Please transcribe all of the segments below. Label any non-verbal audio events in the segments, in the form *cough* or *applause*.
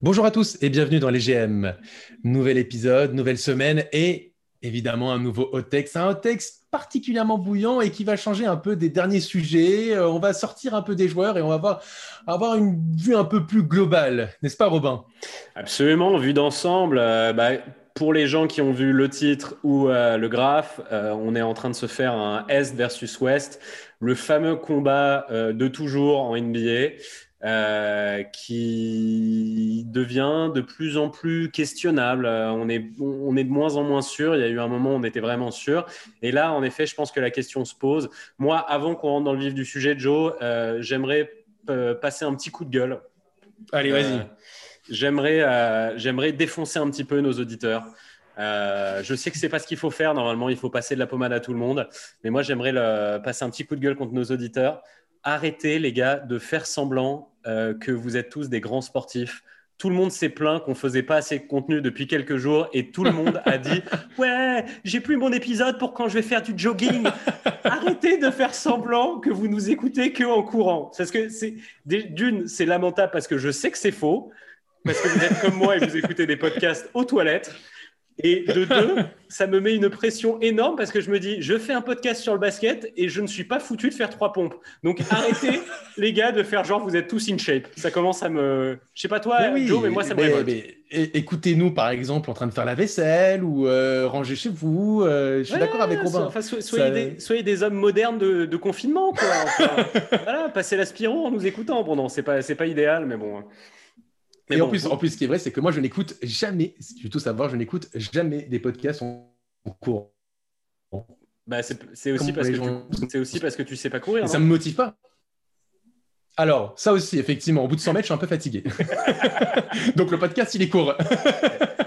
Bonjour à tous et bienvenue dans les GM. Nouvel épisode, nouvelle semaine et évidemment un nouveau hot text. Un hot text particulièrement bouillant et qui va changer un peu des derniers sujets. Euh, on va sortir un peu des joueurs et on va avoir, avoir une vue un peu plus globale, n'est-ce pas Robin? Absolument, vue d'ensemble. Euh, bah, pour les gens qui ont vu le titre ou euh, le graphe, on est en train de se faire un Est versus Ouest, le fameux combat de toujours en NBA. Euh, qui devient de plus en plus questionnable. Euh, on, est, on est de moins en moins sûr. Il y a eu un moment où on était vraiment sûr. Et là, en effet, je pense que la question se pose. Moi, avant qu'on rentre dans le vif du sujet, Joe, euh, j'aimerais passer un petit coup de gueule. Allez, vas-y. j'aimerais, j'aimerais défoncer un petit peu nos auditeurs. je sais que c'est pas ce qu'il faut faire. Normalement, il faut passer de la pommade à tout le monde. Mais moi, j'aimerais passer un petit coup de gueule contre nos auditeurs. Arrêtez, les gars, de faire semblant euh, que vous êtes tous des grands sportifs. Tout le monde s'est plaint qu'on faisait pas assez de contenu depuis quelques jours et tout le monde a dit *laughs* ouais j'ai plus mon épisode pour quand je vais faire du jogging. *laughs* Arrêtez de faire semblant que vous nous écoutez que en courant. Parce que c'est d'une c'est lamentable parce que je sais que c'est faux parce que vous êtes comme moi et vous écoutez des podcasts aux toilettes. Et de deux, *laughs* ça me met une pression énorme parce que je me dis, je fais un podcast sur le basket et je ne suis pas foutu de faire trois pompes. Donc arrêtez, *laughs* les gars, de faire genre vous êtes tous in shape. Ça commence à me. Je sais pas toi, mais Joe, mais moi ça me révolte. Écoutez-nous par exemple en train de faire la vaisselle ou euh, ranger chez vous. Euh, je suis d'accord avec Robin. Enfin, soyez, des, soyez, des, hommes modernes de, confinement, quoi. *laughs* voilà, passez l'aspiro en nous écoutant. Bon, non, c'est pas, pas idéal, mais bon. Et en, plus, en plus, ce qui est vrai, c'est que moi, je n'écoute jamais, si tu veux tout savoir, je n'écoute jamais des podcasts en, cours. Bah, c'est aussi, parce que tu, aussi parce que tu sais pas courir. ça me motive pas. Alors, ça aussi, effectivement, au bout de 100 mètres, je suis un peu fatigué. *laughs* Donc, le podcast, il est court.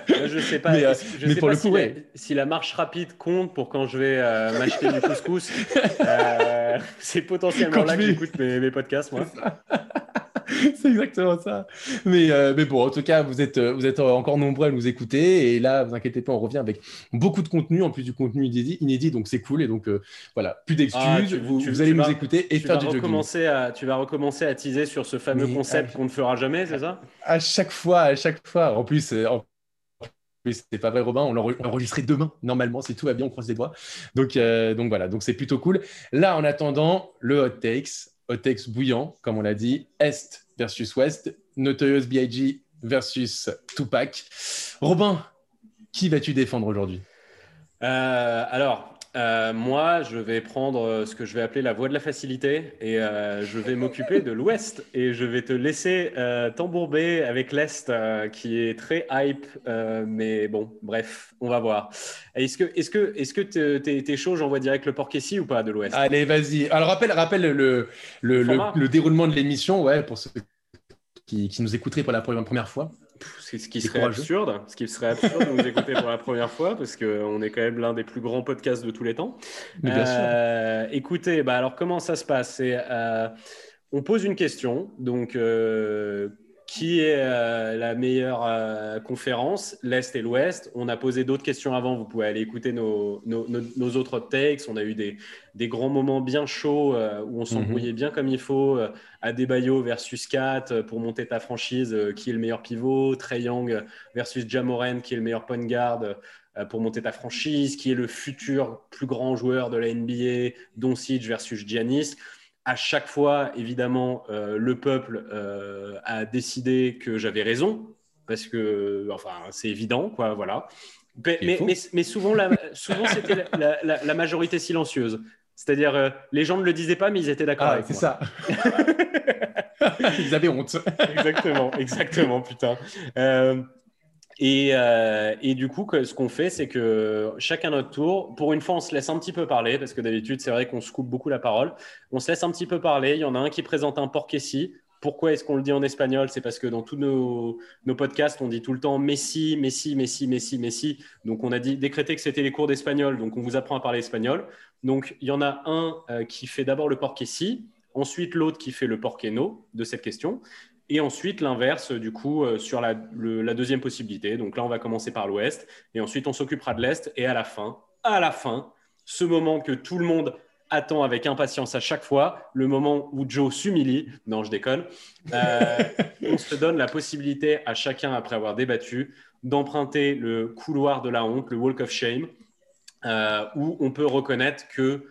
je sais pas, mais, euh, je sais pour pas le coup, si, la, marche rapide compte pour quand je vais euh, m'acheter du couscous. *laughs* Euh, c'est potentiellement là que j'écoute mes, mes podcasts, moi. *laughs* c'est exactement ça. Mais, euh, mais bon, en tout cas, vous êtes, euh, vous êtes encore nombreux à nous écouter. Et là, vous inquiétez pas, on revient avec beaucoup de contenu, en plus du contenu inédit, inédit donc c'est cool. Et donc, euh, voilà, plus d'excuses. Ah, vous, allez nous écouter et faire du recommencer à, Tu vas recommencer à teaser sur ce fameux concept qu'on ne fera jamais, c'est ça? À chaque fois, à chaque fois. En plus, en c'est pas vrai, Robin. On l'enregistrerait demain, normalement, si tout va bien, on croise les doigts. Donc, donc voilà, donc c'est plutôt cool. Là, en attendant, le hot takes takes bouillant, comme on l'a dit, Est versus Ouest, Notorious B.I.G. versus Tupac. Robin, qui vas-tu défendre aujourd'hui? Euh, Alors, euh, moi, je vais prendre euh, ce que je vais appeler la voie de la facilité et euh, je vais m'occuper de l'Ouest et je vais te laisser t'embourber avec l'Est qui est très hype. mais bon, bref, on va voir. Est-ce que est-ce que est-ce que t'es, chaud J'envoie direct le ici ou pas de l'Ouest? Allez, vas-y. Alors rappelle rappelle le le, le, déroulement de l'émission, ouais, pour ceux qui, qui nous écouteraient pour la première fois ce qui serait absurde, ce qui serait absurde de nous écouter pour la première fois, parce qu'on est quand même l'un des plus grands podcasts de tous les temps. bien sûr. Euh, écoutez, bah alors comment ça se passe? Euh, On pose une question, donc euh, qui est euh, la meilleure euh, conférence, l'Est et l'Ouest. On a posé d'autres questions avant, vous pouvez aller écouter nos, nos, autres takes. On a eu des, des grands moments bien chauds euh, où on s'embrouillait mhm. bien comme il faut. Adebayo versus Kat pour monter ta franchise, qui est le meilleur pivot. Trey Young versus Jamoran, qui est le meilleur point guard pour monter ta franchise, qui est le futur plus grand joueur de la NBA, Doncic versus Giannis à chaque fois, évidemment, euh, le peuple euh, a décidé que j'avais raison, parce que, enfin, c'est évident, quoi, voilà. Mais, mais, souvent, souvent c'était la, majorité silencieuse. C'est-à-dire, euh, les gens ne le disaient pas, mais ils étaient d'accord ah, c'est ça. *laughs* ils avaient honte. exactement, exactement, putain. Euh, et, du coup, ce qu'on fait, c'est que chacun notre tour, pour une fois, on se laisse un petit peu parler, parce que d'habitude, c'est vrai qu'on se coupe beaucoup la parole. On se laisse un petit peu parler. Il y en a un qui présente un porc-essi. Pourquoi est-ce qu'on le dit en espagnol? C'est parce que dans tous nos, podcasts, on dit tout le temps Messi, Messi, Messi, Messi, Messi. Donc, on a dit décréter que c'était les cours d'espagnol. Donc, on vous apprend à parler espagnol. Donc, il y en a un euh, qui fait d'abord le porc-essi, ensuite l'autre qui fait le porc-eno de cette question. Et ensuite, l'inverse, du coup, euh, sur la, deuxième possibilité. Donc là, on va commencer par l'ouest, et ensuite, on s'occupera de l'est. Et à la fin, à la fin, ce moment que tout le monde attend avec impatience à chaque fois le moment où Joe s'humilie. Non, je déconne. Euh, *laughs* on se donne la possibilité à chacun, après avoir débattu, d'emprunter le couloir de la honte, le Walk of Shame, euh, où on peut reconnaître que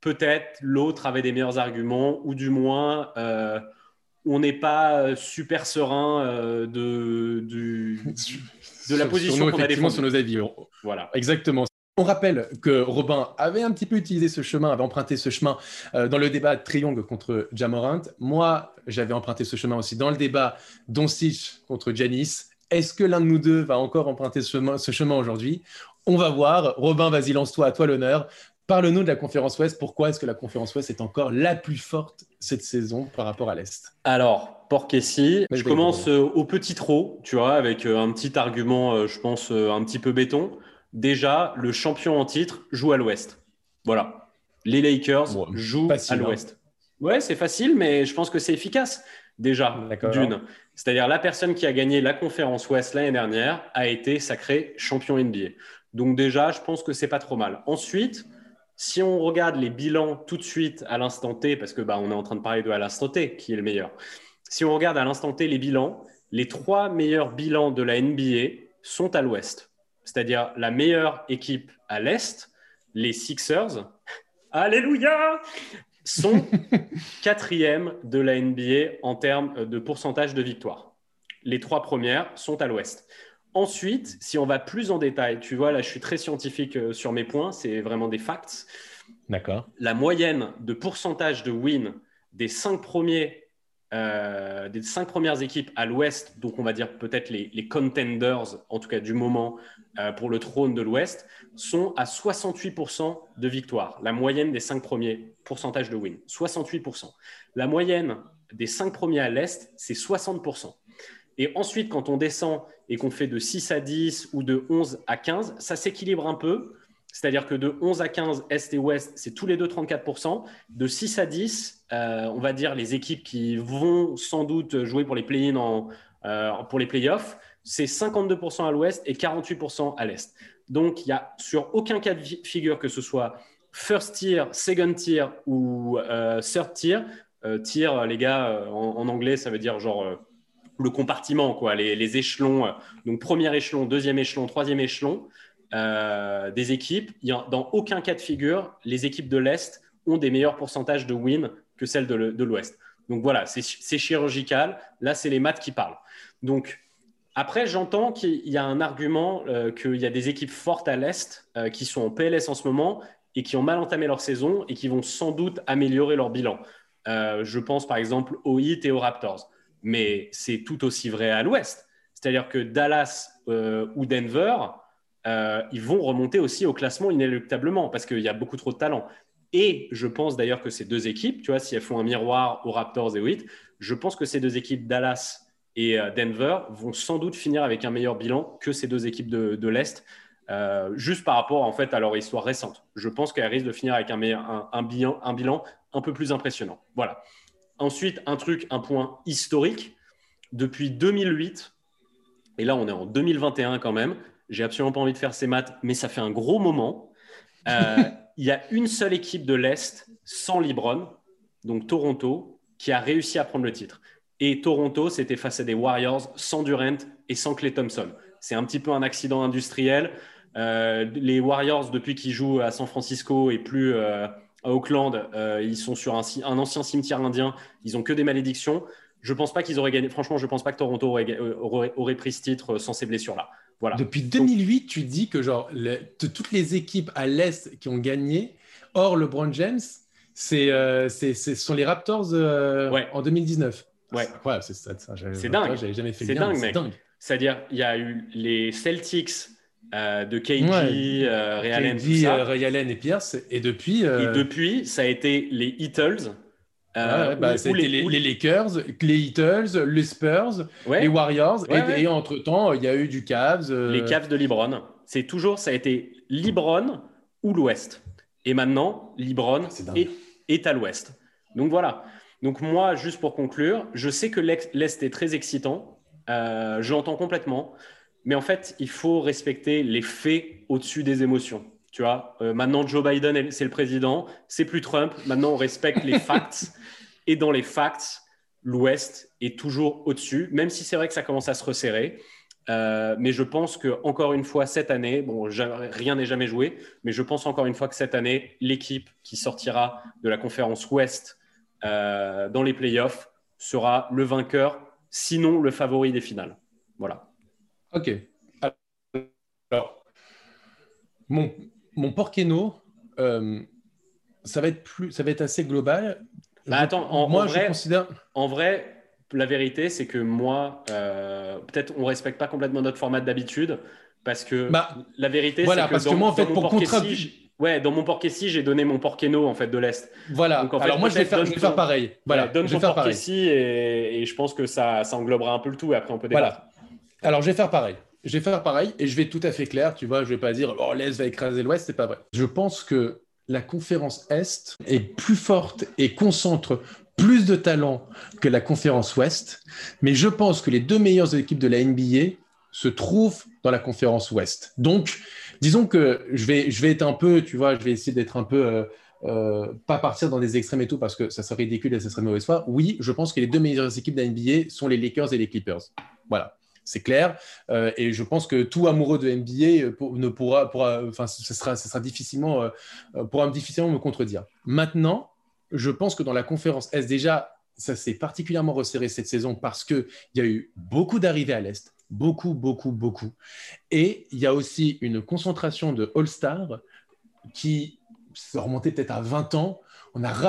peut-être l'autre avait des meilleurs arguments, ou du moins euh, on n'est pas super serein de, de la position qu'on a défendue. sur nos avis. Voilà. Exactement. On rappelle que Robin avait un petit peu utilisé ce chemin, avait emprunté ce chemin euh, dans le débat Triangle contre Jamorant. Moi, j'avais emprunté ce chemin aussi dans le débat Doncic contre Janis. Est-ce que l'un de nous deux va encore emprunter ce chemin, aujourd'hui? On va voir. Robin, vas-y, lance-toi, à toi l'honneur. Parle-nous de la conférence Ouest. Pourquoi est-ce que la conférence Ouest est encore la plus forte cette saison par rapport à l'Est? Alors, pour Kessie, je commence euh, au petit trot, tu vois, avec euh, un petit argument, je pense, un petit peu béton déjà, le champion en titre joue à l'ouest. Voilà. Les Lakers jouent à hein. l'ouest. Ouais, c'est facile, mais je pense que c'est efficace déjà, d'une. C'est-à-dire la personne qui a gagné la conférence Ouest l'année dernière a été sacré champion NBA. Donc déjà, je pense que c'est pas trop mal. Ensuite, si on regarde les bilans tout de suite à l'instant T, parce que bah, on est en train de parler de à l'instant T qui est le meilleur. Si on regarde à l'instant T les bilans, les trois meilleurs bilans de la NBA sont à l'Ouest c'est-à-dire la meilleure équipe à l'Est, les Sixers, *laughs* Alléluia, sont *laughs* quatrième de la NBA en termes de pourcentage de victoire. Les trois premières sont à l'Ouest. Ensuite, si on va plus en détail, tu vois, là, je suis très scientifique euh, sur mes points, c'est vraiment des facts. D'accord. La moyenne de pourcentage de win des cinq premiers euh, des cinq premières équipes à l'Ouest, donc on va dire peut-être les, contenders, en tout cas du moment, euh, pour le trône de l'Ouest, sont à 68% de victoire. La moyenne des cinq premiers pourcentages de win, 68%. La moyenne des cinq premiers à l'Est, c'est 60%. Et ensuite, quand on descend et qu'on fait de 6 à 10 ou de 11 à 15, ça s'équilibre un peu. C'est-à-dire que de 11 à 15, Est et Ouest, c'est tous les deux 34%. De 6 à 10, euh, on va dire les équipes qui vont sans doute jouer pour les play-in euh, pour les playoffs, c'est 52% à l'Ouest et 48% à l'Est. Donc, il y a sur aucun cas de figure que ce soit first tier, second tier ou euh, third tier. tier, les gars, en, anglais, ça veut dire genre le compartiment, quoi, les, échelons. donc, premier échelon, deuxième échelon, troisième échelon. Euh, des équipes, dans aucun cas de figure, les équipes de l'Est ont des meilleurs pourcentages de win que celles de l'Ouest. Donc voilà, c'est chirurgical. Là, c'est les maths qui parlent. Donc après, j'entends qu'il y a un argument euh, qu'il y a des équipes fortes à l'Est euh, qui sont en PLS en ce moment et qui ont mal entamé leur saison et qui vont sans doute améliorer leur bilan. je pense par exemple aux Heat et aux Raptors. Mais c'est tout aussi vrai à l'Ouest. C'est-à-dire que Dallas ou Denver, euh, ils vont remonter aussi au classement inéluctablement parce qu'il y a beaucoup trop de talent. Et je pense d'ailleurs que ces deux équipes, tu vois, si elles font un miroir aux Raptors et aux Heat, je pense que ces deux équipes, Dallas et euh, Denver, vont sans doute finir avec un meilleur bilan que ces deux équipes de, l'Est, euh, juste par rapport en fait à leur histoire récente. Je pense qu'elles risquent de finir avec un, bilan, un bilan un peu plus impressionnant. Voilà. Ensuite, un truc, un point historique. Depuis 2008, et là on est en 2021 quand même, j'ai absolument pas envie de faire ces maths, mais ça fait un gros moment. Euh, il y a une seule équipe de l'Est sans Libron, donc Toronto, qui a réussi à prendre le titre. Et Toronto, c'était face à des Warriors sans Durant et sans Clay Thompson. C'est un petit peu un accident industriel. Euh, les Warriors, depuis qu'ils jouent à San Francisco et plus euh, à Oakland, ils sont sur un, un, ancien cimetière indien. Ils ont que des malédictions. Je pense pas qu'ils auraient gagné. Franchement, je pense pas que Toronto aurait, aurait pris ce titre sans ces blessures-là. Depuis 2008, tu dis que genre toutes les équipes à l'est qui ont gagné, hors LeBron James, c'est euh, ce sont les Raptors euh, en 2019. Ouais. c'est ça. C'est dingue. J'avais jamais fait C'est dingue, mec. C'est-à-dire, il y a eu les Celtics euh, de KG, Ray Allen, Ray Allen et Pierce, et depuis. Et depuis, ça a été les Heatles euh, bah, les, les, Lakers, les Heatles, les Spurs, les Warriors, et, entre-temps, il y a eu du Cavs. Euh, les Cavs de LeBron. C'est toujours, ça a été LeBron ou l'Ouest. Et maintenant, LeBron est, est, à l'Ouest. Donc voilà. Donc moi, juste pour conclure, je sais que l'Est est très excitant. Euh, je l'entends complètement. Mais en fait, il faut respecter les faits au-dessus des émotions. Tu vois, euh, maintenant Joe Biden, c'est le président, c'est plus Trump. Maintenant, on respecte les *laughs* facts. Et dans les facts, l'Ouest est toujours au-dessus, même si c'est vrai que ça commence à se resserrer. Euh, mais je pense que encore une fois cette année, bon, rien n'est jamais joué, mais je pense encore une fois que cette année, l'équipe qui sortira de la conférence Ouest euh, dans les playoffs sera le vainqueur, sinon le favori des finales. Voilà. Ok. Alors, mon, mon Porkeno, euh, ça va être plus, ça va être assez global. Bah, attends, en, moi, je considère... en vrai, la vérité, c'est que moi, euh, peut-être on respecte pas complètement notre format d'habitude, parce que bah, la vérité, c'est que, parce dans, que moi, en fait, pour Ouais, dans mon Porkessi, j'ai donné mon Porkeno en fait de l'est. Voilà. Donc, en fait, Alors moi, je vais faire, je vais faire pareil. Voilà. donne je ton Porkessi et, et, je pense que ça, ça englobera un peu le tout. Et après, on peut débattre. Voilà. Alors, je vais faire pareil. Je vais faire pareil et je vais tout à fait clair. Tu vois, je vais pas dire oh l'est va écraser l'ouest, c'est pas vrai. Je pense que la conférence Est est plus forte et concentre plus de talent que la conférence Ouest, mais je pense que les deux meilleures équipes de la NBA se trouvent dans la conférence Ouest. Donc, disons que je vais, je vais être un peu, tu vois, je vais essayer d'être un peu, euh, euh, pas partir dans des extrêmes et tout, parce que ça serait ridicule et ça serait mauvaise foi. Oui, je pense que les deux meilleures équipes de la NBA sont les Lakers et les Clippers. Voilà c'est clair. Euh, et je pense que tout amoureux de NBA ne pourra, enfin, ce sera, ce sera difficilement, pourra difficilement me contredire. Maintenant, je pense que dans la conférence S, déjà, ça s'est particulièrement resserré cette saison parce qu'il y a eu beaucoup d'arrivées à l'Est, beaucoup, beaucoup, beaucoup. Et il y a aussi une concentration de All-Star qui se remontait peut-être à 20 ans.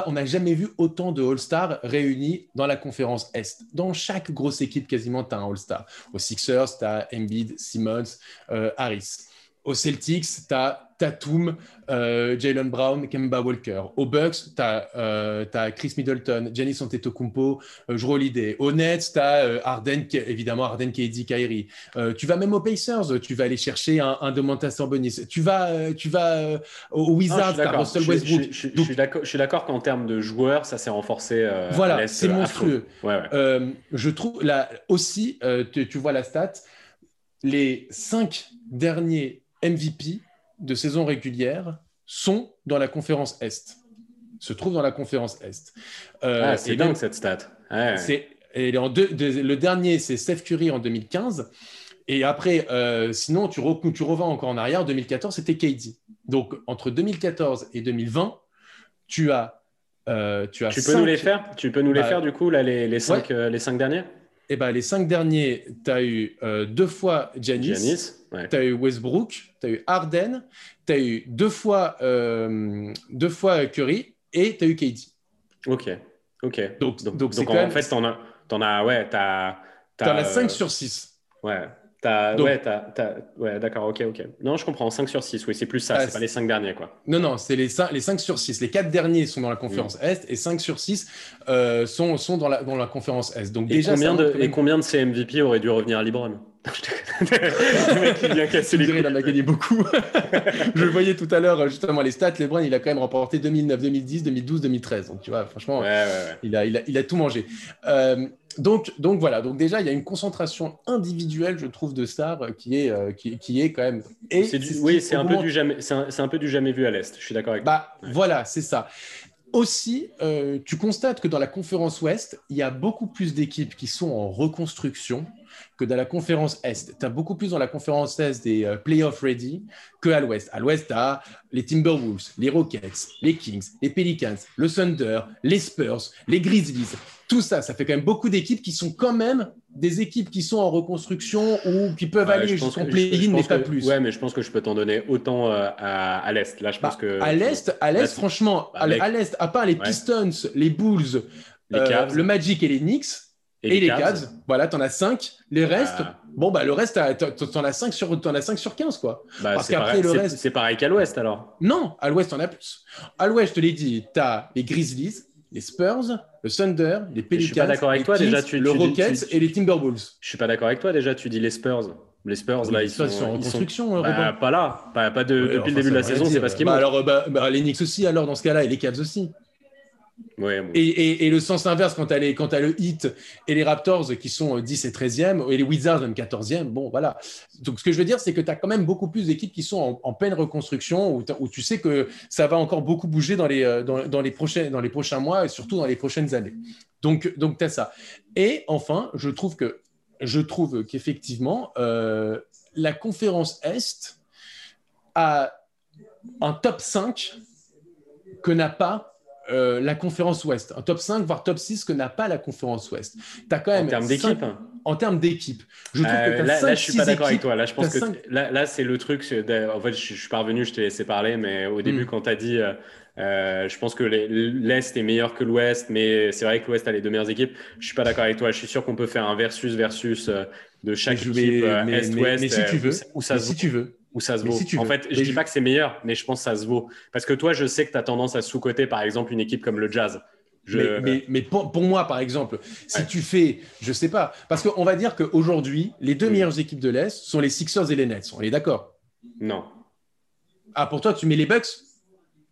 On n'a jamais vu autant de All-Stars réunis dans la conférence Est. Dans chaque grosse équipe, quasiment, tu as un All-Star. Aux Sixers, tu as Embiid, Simmons, euh, Harris. Aux Celtics, tu as Tatum, euh, Jalen Brown, Kemba Walker. Aux Bucks, tu as, euh, Chris Middleton, Giannis Antetokounmpo, euh, Holiday. Aux Nets, tu as euh, Arden, évidemment Arden, KD, Kyrie. tu vas même aux Pacers, tu vas aller chercher un, un Domantas Sabonis. Tu vas, tu vas aux Wizards, tu as Russell Westbrook. Je, suis d'accord qu'en termes de joueurs, ça s'est renforcé. voilà, c'est monstrueux. je trouve là aussi, tu, tu vois la stat, les cinq derniers MVP de saison régulière sont dans la conférence Est. Se trouvent dans la conférence Est. Euh, ah, c'est dingue cette stat. Et le dernier, c'est Steph Curry en 2015. Et après, euh, sinon, tu, tu revends encore en arrière. En 2014, c'était KD. Donc, entre 2014 et 2020, tu as. Euh, tu, as tu peux nous les faire? Tu peux nous les bah, faire, du coup, là, les, les, cinq, les cinq derniers? Eh ben, les cinq derniers, tu as eu deux fois Giannis, tu as eu Westbrook, tu as eu Harden, tu as eu deux fois, euh, deux fois Curry et tu as eu KD. Ok, ok. Donc, donc, donc, en fait, tu en, en, as, ouais, tu as, as, 5 sur 6. Ouais, ouais, ouais d'accord, ok, ok. Non, je comprends, 5 sur 6, oui, c'est plus ça, ah, c'est pas les 5 derniers, quoi. Non, non, c'est les 5, les 5 sur 6. Les 4 derniers sont dans la conférence mm. Est et 5 sur 6 euh, sont, sont dans, la, dans la conférence Est. Donc, et, déjà, combien de, et combien de ces MVP auraient dû revenir à Libron? *laughs* le mec qui vient casser les Il en a gagné beaucoup. *laughs* je voyais tout à l'heure justement les stats. LeBron, il a quand même remporté 2009, 2010, 2012, 2013. Donc tu vois, franchement, Il, a, il, a, il, a, tout mangé. Euh, donc, donc voilà. Donc déjà, il y a une concentration individuelle, je trouve, de stars qui est, euh, qui, qui, est quand même. Et oui, c'est un peu du jamais, c'est un, un, peu du jamais vu à l'est. Je suis d'accord avec. Bah voilà, c'est ça. Aussi, euh, tu constates que dans la conférence Ouest, il y a beaucoup plus d'équipes qui sont en reconstruction que dans la conférence Est. Tu as beaucoup plus dans la conférence Est des euh, playoff ready que à l'Ouest. À l'Ouest, tu as les Timberwolves, les Rockets, les Kings, les Pelicans, le Thunder, les Spurs, les Grizzlies. Tout ça, ça fait quand même beaucoup d'équipes qui sont quand même des équipes qui sont en reconstruction ou qui peuvent aller jusqu'en play-in, mais pas plus. Ouais, mais je pense que je peux t'en donner autant euh, à, l'Est. Là, je pense bah, que. À l'Est, à l'Est, franchement, à l'Est, à part les Pistons, les Bulls, euh, le Magic et les Knicks, et, les, Cavs. Voilà, t'en as 5. Les bah. restes, bon, bah, le reste, t'en as 5 sur, en as 5 sur 15, quoi. Bah, Parce qu'après, le reste. C'est pareil qu'à l'ouest, alors. Non, à l'ouest, t'en as plus. À l'ouest, je te l'ai dit, t'as les Grizzlies, les Spurs, le Thunder, les Pelicans, je suis pas d'accord avec toi, déjà, tu, le Rockets et les Timberwolves. Je suis pas d'accord avec toi, déjà, tu dis les Spurs. Les Spurs, là, ils sont, en reconstruction. Sont... Bah, pas là, pas, pas de, depuis le début de la saison, c'est parce qu'ils bah, alors, bah, bah, les Knicks aussi, alors, dans ce cas-là, et les Cavs aussi. Ouais, bon. Et, et- et le sens inverse, quand tu as, le Heat et les Raptors qui sont euh, 10 et 13e, et les Wizards même 14e, bon voilà. Donc ce que je veux dire, c'est que tu as quand même beaucoup plus d'équipes qui sont en, en pleine reconstruction, où, tu sais que ça va encore beaucoup bouger dans les, euh, dans, dans les, prochains, dans les prochains mois et surtout dans les prochaines années. Donc, donc tu as ça. Et enfin, je trouve que je trouve qu'effectivement, euh, la conférence Est a un top 5 que n'a pas euh, la conférence Ouest. Un top 5, voire top 6 que n'a pas la conférence Ouest. Tu as quand même En termes d'équipe En termes d'équipe. Je trouve Euh, que t'as là, cinq, là, je suis pas d'accord avec toi. Là, je pense que là, là c'est le truc. En fait, je, je suis pas revenu, je t'ai laissé parler, mais au début, Mm. quand tu as dit, euh, euh, je pense que les- l'Est est meilleur que l'Ouest, mais c'est vrai que l'Ouest a les deux meilleures équipes. Je suis pas d'accord avec toi. Je suis sûr qu'on peut faire un versus versus de chaque Mais équipe Est-Ouest. mais si tu veux, où ça- Mais si tu veux. Où ça se vaut. si en veux. fait, je Mais dis je- pas que c'est meilleur, mais je pense que ça se vaut. Parce que toi, je sais que tu as tendance à sous-coter, par exemple, une équipe comme le Jazz. Je... Mais, mais- mais pour, pour moi, par exemple, si Ouais. tu fais, je sais pas, parce qu'on va dire qu'aujourd'hui, les deux meilleures équipes de l'Est sont les Sixers et les Nets. On est d'accord? Non. Ah, pour toi, tu mets les Bucks?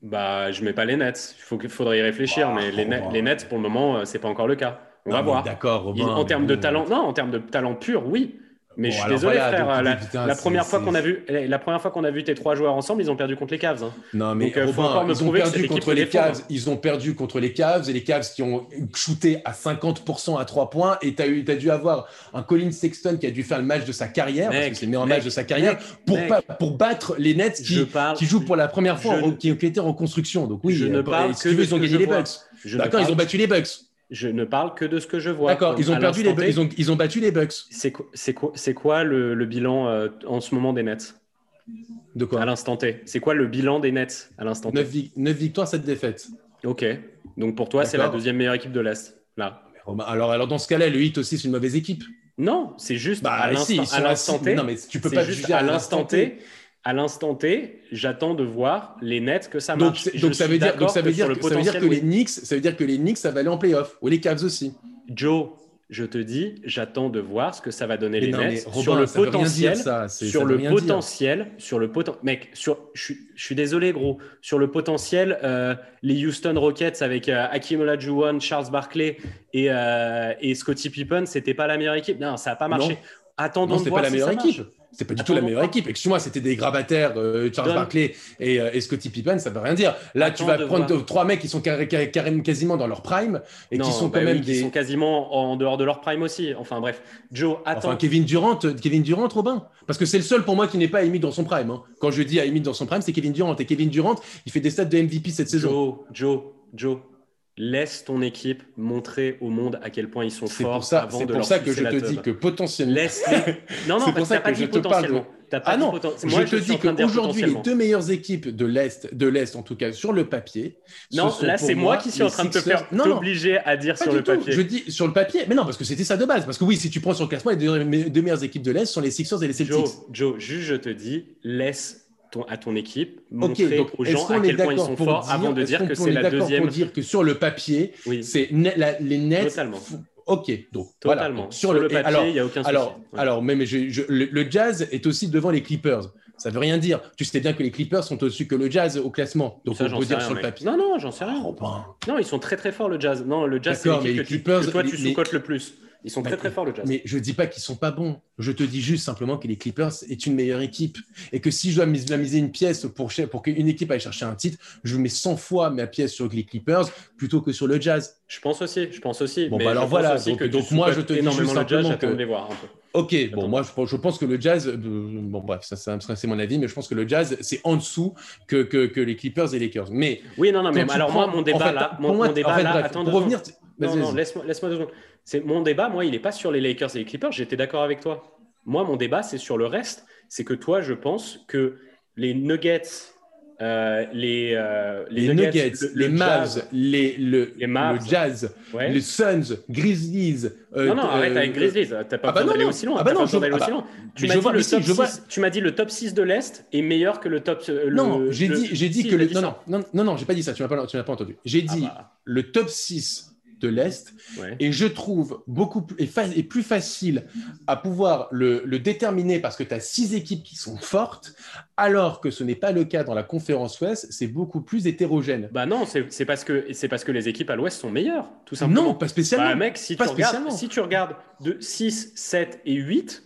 Bah, je mets pas les Nets. Il faudrait y réfléchir, Bah, mais les, Net- les Nets, pour le moment, euh, c'est pas encore le cas. On Non, va voir. D'accord, en termes de talent, non, en termes de talent pur, oui. Mais Bon, je suis désolé, voilà, frère. donc, la, putain, la c'est- première fois qu'on a vu, la première fois qu'on a vu tes trois joueurs ensemble, ils ont perdu contre les Cavs. hein. Non, mais Donc, euh, faut ils ont perdu contre les. Cavs. Ils ont perdu contre les Cavs et les Cavs qui ont shooté à 50% à 3 points. Et tu as, dû avoir un Colin Sexton qui a dû faire le match de sa carrière, parce que c'est le meilleur mec, match de sa carrière, mec, pour, pas- pour battre les Nets qui, parle. qui jouent pour la première fois, je en- ne- qui, qui étaient en reconstruction. Donc oui, Je ne euh, parle si que tu veux, de ils ont gagné les. Bucks. D'accord, ils ont battu les Bucks. Je ne parle que de ce que je vois. D'accord, ils ont À perdu les l'instant Bucks. T. Ils ont, ils ont battu les Bucks. C'est quoi, le, le bilan euh, en ce moment des Nets? De à quoi l'instant T C'est quoi le bilan des Nets à l'instant T? 9, victoires, 7 défaites. Ok. Donc pour toi, c'est la deuxième meilleure équipe de l'Est. Là. Robin, Alors, alors dans ce cas-là, le Heat aussi, c'est une mauvaise équipe. Non, c'est juste Bah, à si, l'instant à T. Non, mais tu peux pas juste juger à l'instant T. À l'instant T, j'attends de voir les Nets que ça Donc, marche. Je donc ça veut dire, donc ça veut dire, que- ça veut dire potentiel, que oui. les Knicks, ça veut dire que les Knicks, ça va aller en playoff ou les Cavs aussi. Joe, je te dis, j'attends de voir ce que ça va donner Mais les non, Nets Robin, sur le potentiel. dire, Sur le potentiel, sur le poten- mec, sur, je, suis- je suis désolé gros, sur le potentiel, euh, les Houston Rockets avec euh, Hakeem Olajuwon, Charles Barkley et, euh, et Scottie Pippen, c'était pas la meilleure équipe. Non, ça n'a pas marché. Non. Attendons Non, de c'était voir pas la si meilleure marche. C'est pas du tout la meilleure équipe. Excuse-moi, c'était des grabataires, euh, Charles Barkley et, euh, et Scottie Pippen, ça veut rien dire. Là, tu vas prendre voir. trois mecs qui sont quasiment dans leur prime et non, qui sont bah quand même oui, qui sont quasiment en dehors de leur prime aussi. Enfin bref, Joe, attends. Enfin, Kevin Durant, euh, Kevin Durant, Robin. Parce que c'est le seul pour moi qui n'est pas émis dans son prime. hein. Quand je dis à émis dans son prime, c'est Kevin Durant. Et Kevin Durant, il fait des stats de MVP cette saison. Joe, Joe, Joe, laisse ton équipe montrer au monde à quel point ils sont forts pour ça, avant c'est de pour leur ça que je te dis que potentiellement. Laisse *laughs* Non, non, parce que t'as pas que dit potentiellement. Pas Ah dit non, poten- je Moi, te dis qu'aujourd'hui, les deux meilleures équipes de l'Est, de l'Est en tout cas, sur le papier. Non, là, c'est moi qui suis en train de te faire t'obliger à dire sur le tout. papier. Je dis sur le papier, mais non, parce que c'était ça de base. Parce que oui, si tu prends sur le classement, les deux, les deux meilleures équipes de l'Est sont les Sixers et les Celtics. Joe, Joe, juste je te dis, laisse ton, à ton équipe montrer Ok, donc aux gens qu'on à quel point ils sont forts dire, avant de dire que c'est est la deuxième. pour dire que sur le papier, Oui, c'est les Nets. Totalement. Ok, donc voilà. totalement. Donc, Sur, le papier, il n'y a aucun souci. alors, Ouais. alors, je- je- le, le Jazz est aussi devant les Clippers. Ça veut rien dire. Tu sais bien que les Clippers sont au-dessus que le Jazz au classement. Donc Ça, on peut dire rien, sur le papier. Non, non, j'en sais rien. Robin. Non, ils sont très très forts le jazz. Non, le jazz, c'est mais l'équipe que, que toi tu les- sous-cotes le plus. Ils sont Bah, très très forts le jazz. Mais je dis pas qu'ils sont pas bons. Je te dis juste simplement que les Clippers est une meilleure équipe et que si je dois mis- dois miser une pièce pour, pour qu'une équipe aille chercher un titre, je mets 100 fois ma pièce sur les Clippers plutôt que sur le Jazz. Je pense aussi, je pense aussi. Bon, mais bah alors voilà, aussi donc- que tu donc moi, je te dis juste le jazz, que- de les voir un peu. Ok, Attends. bon, moi je, pense que le Jazz, euh, bon bref, ça, ça, c'est mon avis, mais je pense que le Jazz c'est en dessous que, que, que les Clippers et les Lakers. Mais Oui, non, non, mais alors prends- moi, mon en débat fait, là, mon, moi, mon débat en fait, là, bref, attends pour revenir, Non, non, laisse-moi laisse-moi deux secondes. C'est mon débat, moi, il n'est pas sur les Lakers et les Clippers. J'étais d'accord avec toi. Moi, mon débat, c'est sur le reste. C'est que toi, je pense que les Nuggets, euh, les, euh, les Nuggets, le- les le Mavs, Jazz- les, le, Les Mavs. le Jazz, ouais. les Suns, Grizzlies. euh, Non, non, arrête avec Grizzlies. T'as pas ah bah besoin d'aller aussi loin. Ah bah non, je- ah aussi bah. Tu m'as dit, le top vois- 6 tu m'as dit le top 6 de l'Est est meilleur que le top. Non, j'ai dit, j'ai dit que le, non, non, non, non, j'ai pas dit ça. Tu m'as pas, tu m'as pas entendu. J'ai Ah dit bah. le top 6 de l'Est. Et je trouve beaucoup plus, et, plus facile à pouvoir le, déterminer parce que tu as six équipes qui sont fortes, alors que ce n'est pas le cas dans la conférence Ouest, c'est beaucoup plus hétérogène. Bah non, c'est parce, que, parce que les équipes à l'Ouest sont meilleures, tout simplement. Non, pas spécialement. Bah, mec, si, tu regardes, si tu regardes de 6, 7 et 8,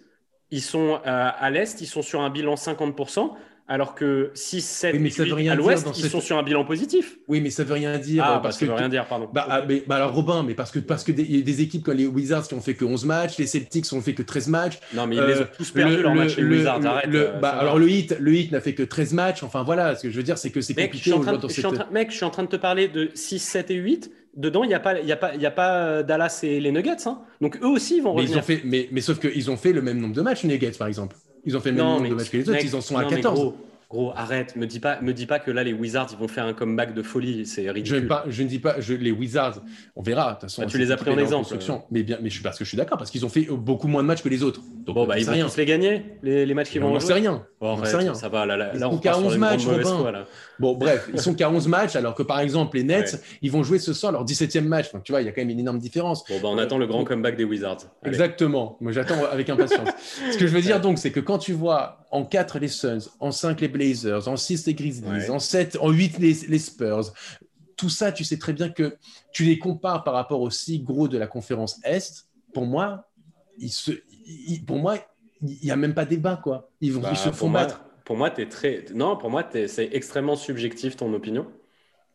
ils sont euh, à l'Est, ils sont sur un bilan 50% alors que 6, 7 et 8 à l'ouest, ils sont sur un bilan positif. Oui, mais ça veut rien dire. Ah, parce que ça veut rien dire, pardon. Bah, ah, mais, bah, alors Robin, mais parce que, parce que des, des, équipes comme les Wizards qui ont fait que 11 matchs, les Celtics ont fait que 13 matchs. Non, mais ils les ont tous perdus le, leur match, les Wizards, arrête. Euh, bah, alors le Heat, le Heat n'a fait que 13 matchs, enfin voilà, ce que je veux dire, c'est que c'est compliqué. Mec, je suis en train de te parler de 6, 7 et 8 dedans, il n'y a pas, y a pas, y a pas euh, Dallas et les Nuggets. Hein. Donc eux aussi, ils vont revenir. Mais, ils ont fait, mais, mais sauf qu'ils ont fait le même nombre de matchs, les Nuggets, par exemple. Ils ont fait le même nombre de matchs que les autres, ils en sont à 14. Gros, arrête, me dis pas, me dis pas que là les Wizards ils vont faire un comeback de folie, c'est ridicule. Je, je, ne dis pas, je, les Wizards, on verra. De toute façon, bah, tu les as pris en exemple. Mais bien, mais je suis parce que je suis d'accord parce qu'ils ont fait beaucoup moins de matchs que les autres. Donc, bon, bah, ils vont tous les gagner, les, les matchs qu'ils vont. On sait rien. on sait rien. Ça va, là, là, ils sont qu'à 11 matchs, Bon, bref, ils sont qu'à 11 matchs alors que par exemple les Nets, ils vont jouer ce soir leur 17e match. Donc tu vois, il y a quand même une énorme différence. Bon, bah, on attend le grand comeback des Wizards. Exactement. Moi, j'attends avec impatience. *laughs* Ce que je veux dire donc, c'est que quand tu vois en 4 les Suns, en 5 les Blazers, en 6 les Grizzlies, en 7, en 8 les, Spurs. Tout ça, tu sais très bien que tu les compares par rapport aux six gros de la conférence Est. Pour moi, ils se, pour moi, il n'y a même pas débat, quoi. Ils, vont, ils bah, se font battre. Pour moi, es très. Non, pour moi, c'est extrêmement subjectif ton opinion.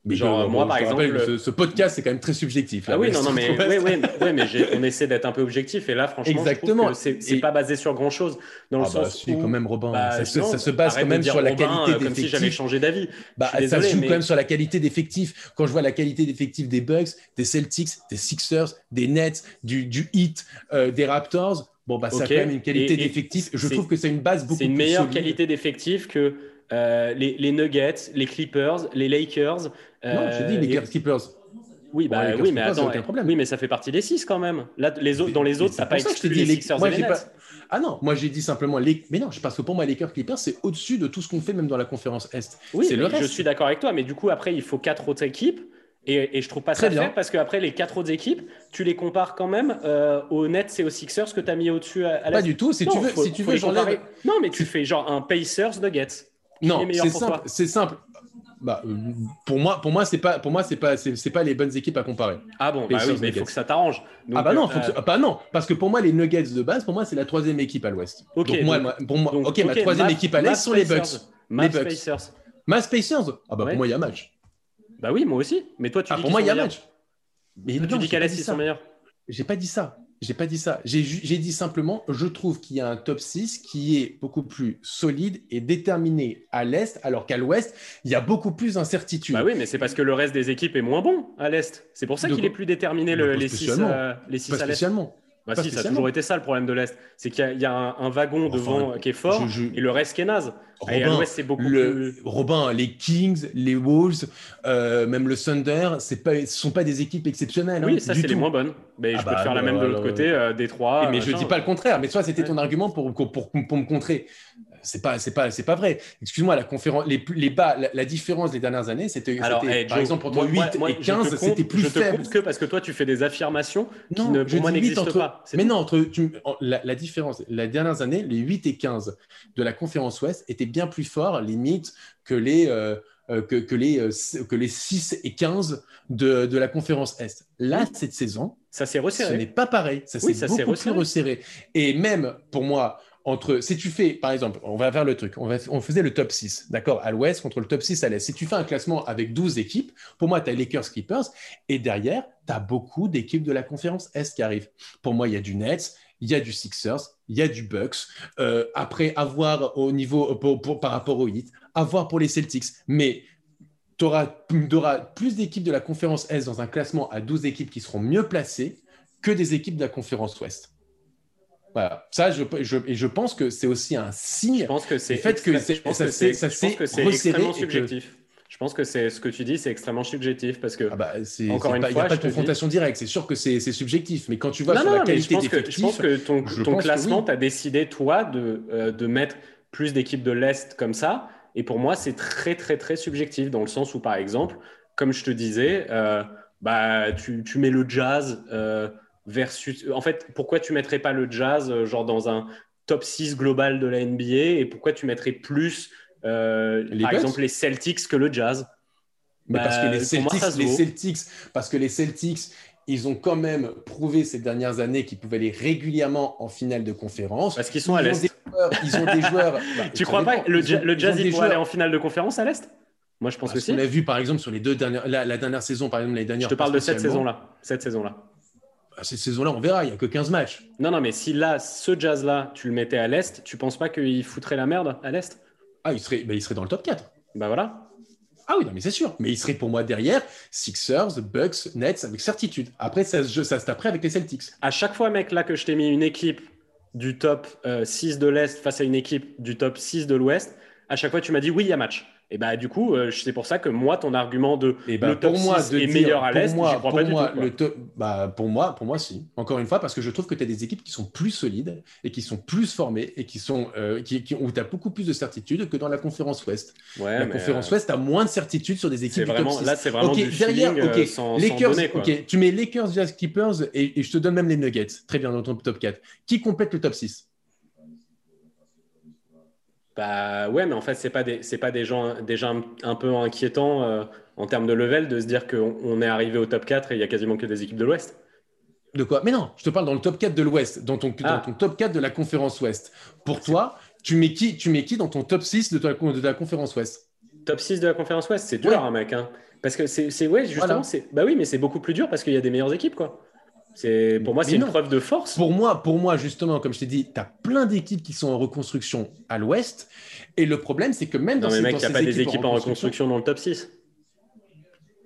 Mais Genre, moi, par exemple. ce, podcast, c'est quand même très subjectif. ah oui, non, non, mais, oui, oui, *laughs* oui, mais on essaie d'être un peu objectif. Et là, franchement, Exactement. c'est pas basé sur grand chose. Dans le ah bah, sens si, quand même, Robin. Bah, ça, se base quand même sur la qualité d'effectifs. Comme si j'avais changé d'avis. Bah, ça se joue quand même sur la qualité d'effectifs. Quand je vois la qualité d'effectifs des Bucks, des Celtics, des Sixers, des Nets, du, du Heat, euh, des Raptors, bon, bah, ça a quand même une qualité d'effectifs. Je trouve que c'est une base beaucoup plus C'est une meilleure qualité d'effectifs que euh, les, Nuggets, les Clippers, les Lakers. Euh, non, j'ai dit les Clippers. Oui, bah, oui, mais attends, oui, mais ça fait partie des six quand même. Là, les autres, dans les autres, ça pas exclu les, Sixers et les Nets. Ah non, moi j'ai dit simplement les. Mais non, parce que pour moi, les Lakers Clippers, c'est au-dessus de tout ce qu'on fait, même dans la conférence Est. Oui, le je suis d'accord avec toi, mais du coup, après, il faut quatre autres équipes. Et, et je trouve pas ça bien parce qu'après, les quatre autres équipes, tu les compares quand même euh, aux Nets et aux Sixers que tu as mis au-dessus à, à Pas du tout. Si tu veux, si tu veux, Non, mais tu fais genre un Pacers Nuggets. Non, c'est simple. C'est simple. Bah, euh, pour moi, pour moi, c'est pas, pour moi, c'est pas, c'est pas les bonnes équipes à comparer. Ah bon, bah oui, mais il faut que ça t'arrange. Ah bah non, euh, ah non, parce que pour moi, les Nuggets de base, pour moi, c'est la troisième équipe à l'Ouest. Ok. Donc moi, pour moi, ok, ma troisième équipe à l'Est sont les Bucks. les Bucks. Spacers. Mass Spacers. Ah bah pour moi, il y a match. Bah oui, moi aussi. Mais toi, tu ah, dis pour moi, il y a match. Mais tu dis qu'à l'Est, ils sont meilleurs. J'ai pas dit ça. J'ai pas dit ça. J'ai dit simplement, je trouve qu'il y a un top 6 qui est beaucoup plus solide et déterminé à l'Est, alors qu'à l'Ouest, il y a beaucoup plus d'incertitudes. Bah oui, mais c'est parce que le reste des équipes est moins bon à l'Est. C'est pour ça qu'il est plus déterminé les 6 euh, les six à l'Est. Bah si, ça a toujours été ça le problème de l'Est. C'est qu'il y, a un, wagon devant qui est fort et le reste qui est naze. et à l'Ouest, c'est beaucoup plus... Robin, les Kings, les Wolves, euh, même le Thunder, ce ne sont pas des équipes exceptionnelles. Oui, hein, ça, c'est les moins bonnes. Mais je ah peux te bah, faire la même de l'autre côté, euh, Détroit. Mais je ne dis pas le contraire. Mais toi, c'était ton argument pour, pour, pour, pour me contrer c'est pas c'est pas c'est pas vrai. Excuse-moi, la conférence les les bas la, différence des dernières années, c'était par exemple entre 8 et 15, c'était plus je faible. Te que parce que toi tu fais des affirmations qui ne pour moi n'existent pas. Mais non, entre tu, la, différence les dernières années, les 8 et 15 de la conférence Ouest étaient bien plus forts limite que les euh, euh, que, que, les, euh, que les 6 et 15 de, de la conférence Est. Là, cette saison, ça s'est resserré. Ce n'est pas pareil. Ça s'est beaucoup plus resserré. Et même pour moi, entre, si tu fais, par exemple, on va faire le truc, on, va, faisait le top 6, d'accord, à l'ouest contre le top 6 à l'est. Si tu fais un classement avec 12 équipes, pour moi, tu as Lakers, Clippers, et derrière, tu as beaucoup d'équipes de la conférence Est qui arrivent. Pour moi, il y a du Nets, il y a du Sixers, il y a du Bucks. Euh, après, avoir au niveau, par rapport au Heat, avoir pour les Celtics. Mais tu auras, plus d'équipes de la conférence Est dans un classement à 12 équipes qui seront mieux placées que des équipes de la conférence Ouest. Voilà. Ça, je, je, et je pense que c'est aussi un signe. Je pense que c'est fait que c'est extrêmement subjectif. Je pense que c'est ce que tu dis, c'est extrêmement subjectif parce que ah bah, encore une fois, il n'y a pas de confrontation directe. C'est sûr que c'est subjectif, mais quand tu vois sur la qualité je pense, que, je pense que ton, ton classement, tu as décidé toi de, euh, de mettre plus d'équipes de l'est comme ça. Et pour moi, c'est très très très subjectif dans le sens où, par exemple, comme je te disais, euh, bah, tu, tu, mets le jazz versus. En fait, pourquoi tu mettrais pas le jazz genre dans un top 6 global de la NBA et pourquoi tu mettrais plus, par exemple, les Celtics que le jazz? Mais parce que les Celtics, les Celtics, parce que les Celtics, ils ont quand même prouvé ces dernières années qu'ils pouvaient aller régulièrement en finale de conférence. Parce qu'ils sont à l'Est. Ils ont des joueurs. *laughs* Bah, tu crois pas que le, Jazz, il pourrait aller en finale de conférence à l'Est? Moi, je pense que si. On l'a vu, par exemple, sur les deux dernières. La, dernière saison, par exemple, les dernières. Je te parle de cette saison-là. Cette saison-là. Cette saison-là, on verra. Il n'y a que 15 matchs. Non, non, mais si là, ce Jazz-là, tu le mettais à l'Est, tu penses pas qu'il foutrait la merde à l'Est? Ah, il serait, bah, il serait dans le top 4. Bah voilà. Ah oui, non, mais c'est sûr. Mais il serait pour moi derrière Sixers, Bucks, Nets avec certitude. Après, ça, ça se taperait avec les Celtics. À chaque fois, mec, là que je t'ai mis une équipe du top 6 euh, de l'Est face à une équipe du top 6 de l'Ouest, à chaque fois, tu m'as dit oui, il y a match. Et bah du coup, euh, c'est pour ça que moi, ton argument de et bah, le top pour moi, 6 est meilleur à l'Est, crois pour pas moi, du tout. Le bah, pour, moi, pour moi, si. Encore une fois, parce que je trouve que tu as des équipes qui sont plus solides et qui sont plus formées et qui sont, euh, qui, où tu as beaucoup plus de certitude que dans la conférence Ouest. Ouais, la conférence Ouest, tu as moins de certitude sur des équipes du vraiment, top 6. Là, c'est vraiment okay, du derrière, feeling, okay, euh, sans, Lakers, sans donner, quoi. ok, tu mets Lakers, Jazz, Keepers et, et je te donne même les Nuggets. Très bien, dans ton top 4. Qui complète le top 6 bah ouais, mais en fait, c'est pas des, c'est pas des gens déjà un, peu inquiétants euh, en termes de level de se dire qu'on on est arrivé au top 4 et il y a quasiment que des équipes de l'Ouest. De quoi? Mais non, je te parle dans le top 4 de l'Ouest, dans ton, Ah. dans ton top 4 de la conférence Ouest. Pour toi, tu mets qui, tu mets qui dans ton top 6 de ta, de ta conférence Ouest? Top 6 de la conférence Ouest, c'est dur, Ouais. hein, mec. hein. Parce que c'est, c'est ouais, justement, Voilà. c'est bah oui, mais c'est beaucoup plus dur parce qu'il y a des meilleures équipes, quoi. C'est pour moi, c'est une non. preuve de force. Pour moi, pour moi, justement, comme je t'ai dit, tu as plein d'équipes qui sont en reconstruction à l'Ouest. Et le problème, c'est que même Non, dans mais ces, mec, dans il n'y a ces pas des équipes en reconstruction dans le top 6.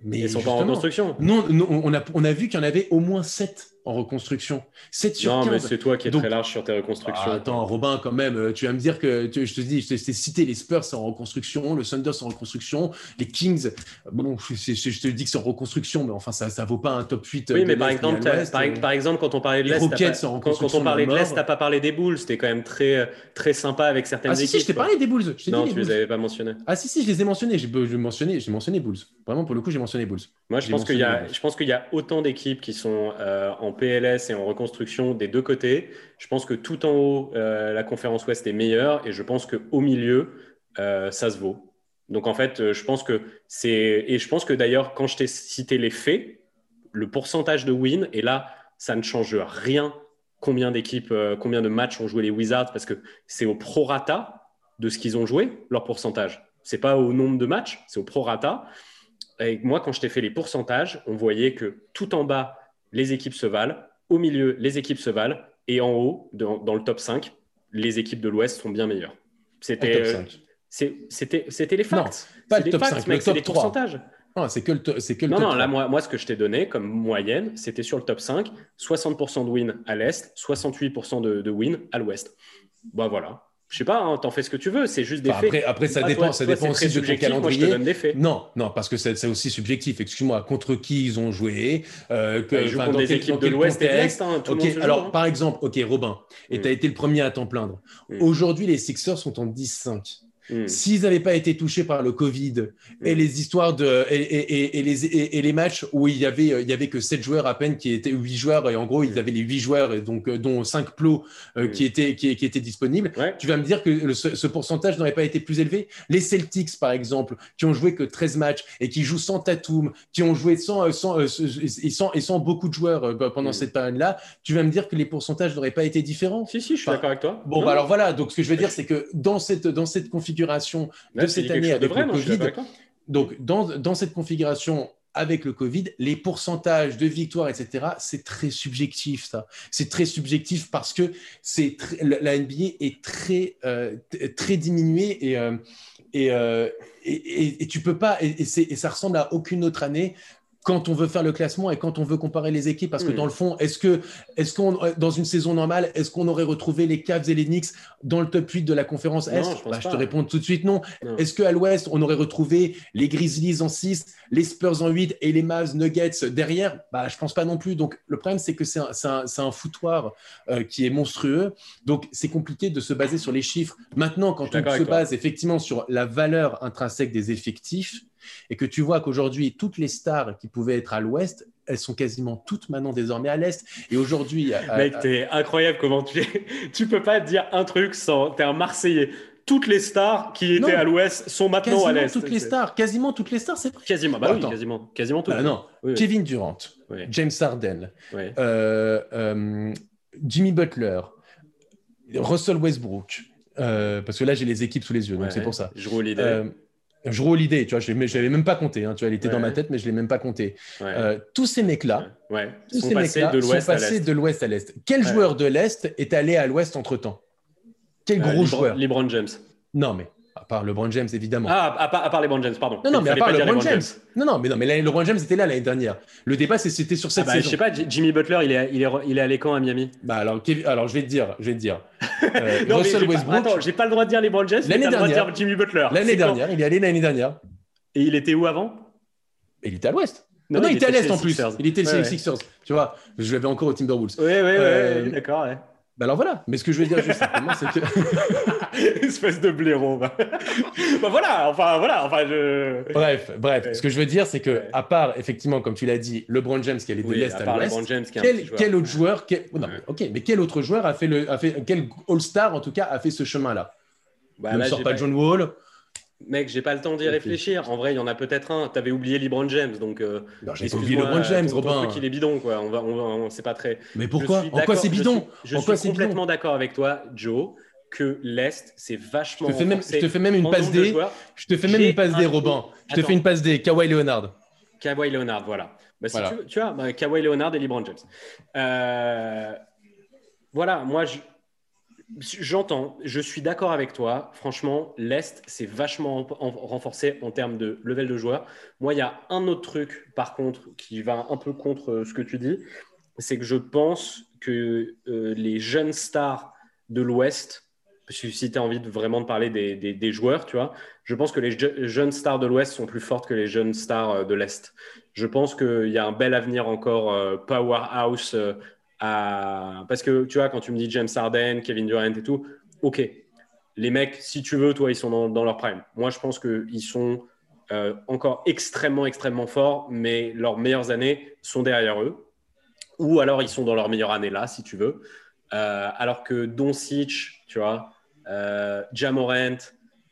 Mais Ils sont pas en reconstruction. Non, non, on, a, on a vu qu'il y en avait au moins 7 en reconstruction. 7 sur Non, 15. mais c'est toi qui es Donc- très large sur tes reconstructions. Ah, attends, Robin, quand même, euh, tu vas me dire que tu- je te dis, je t'ai cité les Spurs en reconstruction, le Thunder en reconstruction, les Kings, euh, bon, je, je- je te dis que c'est en reconstruction, mais enfin, ça, ça vaut pas un top 8. Oui, de mais par exemple, par, euh. par exemple, quand on parlait de les l'Est, quand, quand on parlait de l'Est, t'as pas parlé des Bulls. C'était quand même très, très sympa avec certaines Ah si, équipes. si, je t'ai parlé des Bulls. Je Non, dit tu les les avais pas mentionnés. Ah si, si, je les ai mentionnés. J'ai mentionné, mentionné Bulls. Vraiment, pour le coup, j'ai mentionné Bulls. Moi, je pense qu'il y a, autant d'équipes qui sont euh, en PLS et en reconstruction des deux côtés. Je pense que tout en haut, euh, la conférence Ouest est meilleure et je pense que au milieu, euh, ça se vaut. Donc en fait, euh, je pense que c'est et je pense que d'ailleurs, quand je t'ai cité les faits, le pourcentage de win et là, ça ne change rien. Combien d'équipes, combien de matchs ont joué les Wizards parce que c'est au prorata de ce qu'ils ont joué leur pourcentage. C'est pas au nombre de matchs, c'est au prorata. Et moi, quand je t'ai fait les pourcentages, on voyait que tout en bas, les équipes se valent, au milieu, les équipes se valent, et en haut, dans, dans le top 5, les équipes de l'Ouest sont bien meilleures. C'était top euh, 5. c'est- c'était c'était les facts. pas C'est le top facts, 5, mec, le top les 3. pourcentages. Non, c'est que le, c'est que le Non, top non, là, 3. moi, moi, ce que je t'ai donné comme moyenne, c'était sur le top 5, 60% de win à l'Est, 68% de, de win à l'Ouest. Bah voilà. Je sais pas, hein, t'en fais ce que tu veux, c'est juste des Enfin, faits. après, après, ça Ah, dépend, toi- ça toi, dépend aussi de ton subjectif, moi, je te calendrier. donne des faits. Non, non, parce que c'est aussi subjectif. Excuse-moi, contre qui ils ont joué euh, que, Ils enfin, contre dans des quel- équipes dans de l'Ouest et de l'Est, hein, joue, alors hein. par exemple, ok, Robin, et Mm. tu as été le premier à t'en plaindre. Mm. Aujourd'hui, les Sixers sont en 10-5. Hmm. S'ils n'avaient pas été touchés par le Covid et Mm. les histoires de et, et- et- les, et, les matchs où il y avait euh, il y avait que 7 joueurs à peine qui étaient 8 joueurs et en gros ils Mm. avaient les 8 joueurs et donc euh, dont 5 plots euh, qui étaient qui, qui étaient disponibles Ouais. tu vas me dire que le- ce, ce pourcentage n'aurait pas été plus élevé? Les Celtics, par exemple, qui ont joué que 13 matchs et qui jouent sans Tatum, qui ont joué sans, sans, et sans, et sans beaucoup de joueurs euh, pendant cette période-là, tu vas me dire que les pourcentages n'auraient pas été différents? Si, si, je suis Enfin, d'accord avec toi. Bon, bah alors voilà, donc ce que je veux dire, *laughs* c'est que dans cette, dans cette configuration là, de cette année de avec vrai, le non, Covid, donc dans, dans cette configuration avec le Covid, les pourcentages de victoires, etc., c'est très subjectif, ça. C'est très subjectif parce que c'est tr- la NBA est très, euh, très diminuée et, euh, et, euh, et, et- et tu peux pas, et, et c'est- et ça ressemble à aucune autre année quand on veut faire le classement et quand on veut comparer les équipes, parce que Mm. dans le fond, est-ce que, est-ce qu'on, dans une saison normale, est-ce qu'on aurait retrouvé les Cavs et les Knicks dans le top 8 de la conférence Non, Est je Bah, Je te réponds tout de suite non. Non. Est-ce qu'à l'ouest, on aurait retrouvé les Grizzlies en 6, les Spurs en 8 et les Mavs Nuggets derrière? Bah, Je pense pas non plus. Donc, le problème, c'est que c'est un, un- foutoir euh, qui est monstrueux. Donc, c'est compliqué de se baser sur les chiffres. Maintenant, quand on se base effectivement sur la valeur intrinsèque des effectifs, et que tu vois qu'aujourd'hui, toutes les stars qui pouvaient être à l'ouest, elles sont quasiment toutes maintenant désormais à l'est. Et aujourd'hui. Mec, t'es incroyable comment tu es. *laughs* tu peux pas dire un truc sans. T'es un Marseillais toutes les stars qui étaient à l'ouest sont maintenant à l'est. Toutes les stars, quasiment toutes les stars, c'est Quasiment, bah oui, quasiment, quasiment toutes. Bah non, Kevin Durant, James Harden, euh, euh, Jimmy Butler, Russell Westbrook, euh, parce que là j'ai les équipes sous les yeux, donc c'est pour ça. Je roule l'idée. Je roule l'idée, tu vois, je l'avais même pas compté, hein, tu vois, elle était dans ma tête, mais je l'ai même pas compté. tous ces mecs-là, tous sont ces passés de l'ouest à l'est. Quel joueur de l'est est allé à l'ouest entre temps quel gros joueur? LeBron James. Non, mais part LeBron James, évidemment. Ah, à part, à part LeBron James, pardon. Non, non, mais à part LeBron, James. Non, non, mais non, mais LeBron James était là l'année dernière. Le débat, c'était sur cette ah bah, saison. Je sais pas, Jimmy Butler, il est, il est, il est allé quand à Miami? Bah alors, alors, je vais te dire, je vais te dire. *laughs* Euh, non, Russell Westbrook. attends, j'ai pas le droit de dire LeBron James. L'année dernière. Dire Jimmy Butler. L'année dernière, il est allé l'année dernière. Et il était où avant? Il était à l'Ouest. Non, non, il, était à l'Est en plus. Il était le Sixers. Tu vois, je l'avais encore au Timberwolves. Oui, oui, oui, d'accord, ouais. Bah alors voilà, mais ce que je veux dire juste simplement, c'est que. *laughs* *laughs* Espèce de blaireau. Bah. *laughs* bah. voilà, enfin voilà, enfin je. Bref, bref, ce que je veux dire, c'est que, à part, effectivement, comme tu l'as dit, LeBron James qui allait de l'Est à, l'Ouest, quel, quel autre joueur, non, ok, mais quel autre joueur a fait le. A fait, quel All-Star, en tout cas, a fait ce chemin-là? Bah, Ne sort pas John Wall. Mec, j'ai pas le temps d'y réfléchir. En vrai, il y en a peut-être un. T'avais oublié LeBron James, donc. Euh, j'ai oublié LeBron James, Robin. truc, il est bidon, quoi. On va, on c'est pas très. Mais pourquoi? En quoi c'est bidon? Je suis, complètement d'accord avec toi, Joe, que l'est, c'est vachement. Je te fais même, je te fais même une passe D. Je te fais même une passe D, Robin. Je te fais une passe D. Kawhi Leonard. Kawhi Leonard, voilà. Bah, si Tu, tu, vois, bah, Kawhi Leonard et LeBron James. Euh, voilà, moi, je, J'entends, je suis d'accord avec toi. Franchement, l'Est, c'est vachement renforcé en termes de level de joueurs. Moi, il y a un autre truc, par contre, qui va un peu contre euh, ce que tu dis. C'est que je pense que euh, les jeunes stars de l'Ouest, as envie de vraiment de parler des, joueurs, tu vois, je pense que les jeunes stars de l'Ouest sont plus fortes que les jeunes stars euh, de l'Est. Je pense qu'il y a un bel avenir encore powerhouse parce que tu vois, quand tu me dis James Harden, Kevin Durant et tout, ok, les mecs, si tu veux, toi, ils sont dans, leur prime. Moi, je pense qu'ils sont euh, encore extrêmement, extrêmement forts, mais leurs meilleures années sont derrière eux. Ou alors, ils sont dans leur meilleure année là, si tu veux. Euh, alors que Doncic, tu vois, euh, Jamorant,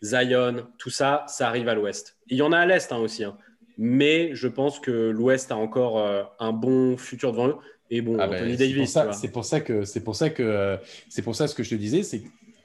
Zion, tout ça, ça arrive à l'ouest. Il y en a à l'est hein, aussi. Hein. Mais je pense que l'ouest a encore euh, un bon futur devant eux. Et bon, ah ben, Davis. C'est pour, ça que c'est pour ça que c'est pour ça ce que je te disais, c'est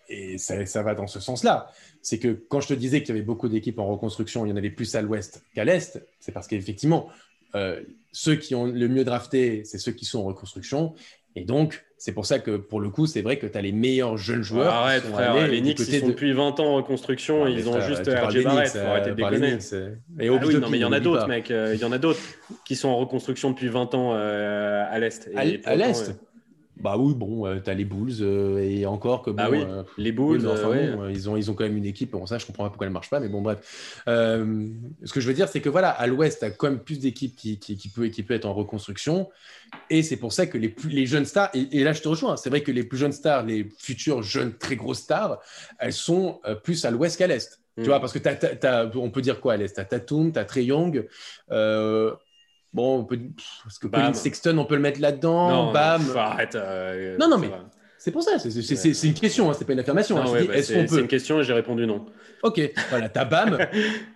et ça, ça, va dans ce sens-là. C'est que quand je te disais qu'il y avait beaucoup d'équipes en reconstruction, il y en avait plus à l'ouest qu'à l'est, c'est parce qu'effectivement, euh, ceux qui ont le mieux drafté, c'est ceux qui sont en reconstruction. Et donc, c'est pour ça que pour le coup, c'est vrai que tu as les meilleurs jeunes joueurs. arrête, frère, les Knicks, ils sont depuis 20 ans en reconstruction, ah, ils ont juste RJ Barrett, faut arrêter de déconner. Et ah oui, non, mais il y en a d'autres, mec, euh, il y en a d'autres qui sont en reconstruction depuis 20 ans euh, à l'Est. À l'Est bah oui, bon, euh, tu as les Bulls euh, et encore que ah bon, oui, euh, les Bulls, ils, ont, ils ont quand même une équipe. Bon, ça, je comprends pas pourquoi elle marche pas, mais bon, bref. ce que je veux dire, c'est que voilà, à l'Ouest, tu as quand même plus d'équipes qui, qui, qui, peut, qui peut être en reconstruction. Et c'est pour ça que les, plus, les jeunes stars, et, là je te rejoins, c'est vrai que les plus jeunes stars, les futures jeunes très grosses stars, elles sont plus à l'Ouest qu'à l'Est. Tu mm. vois, parce que on peut dire quoi à l'Est? Tu as Tatum, tu as Trey Young. Bon, on peut... parce que Colin Sexton, on peut le mettre là-dedans. Non, Bam. arrête. Euh, non, non, mais c'est pour ça. C'est une question, hein, c'est pas une affirmation. Hein. Bah, c'est une question et j'ai répondu non. Ok, voilà, t'as Bam.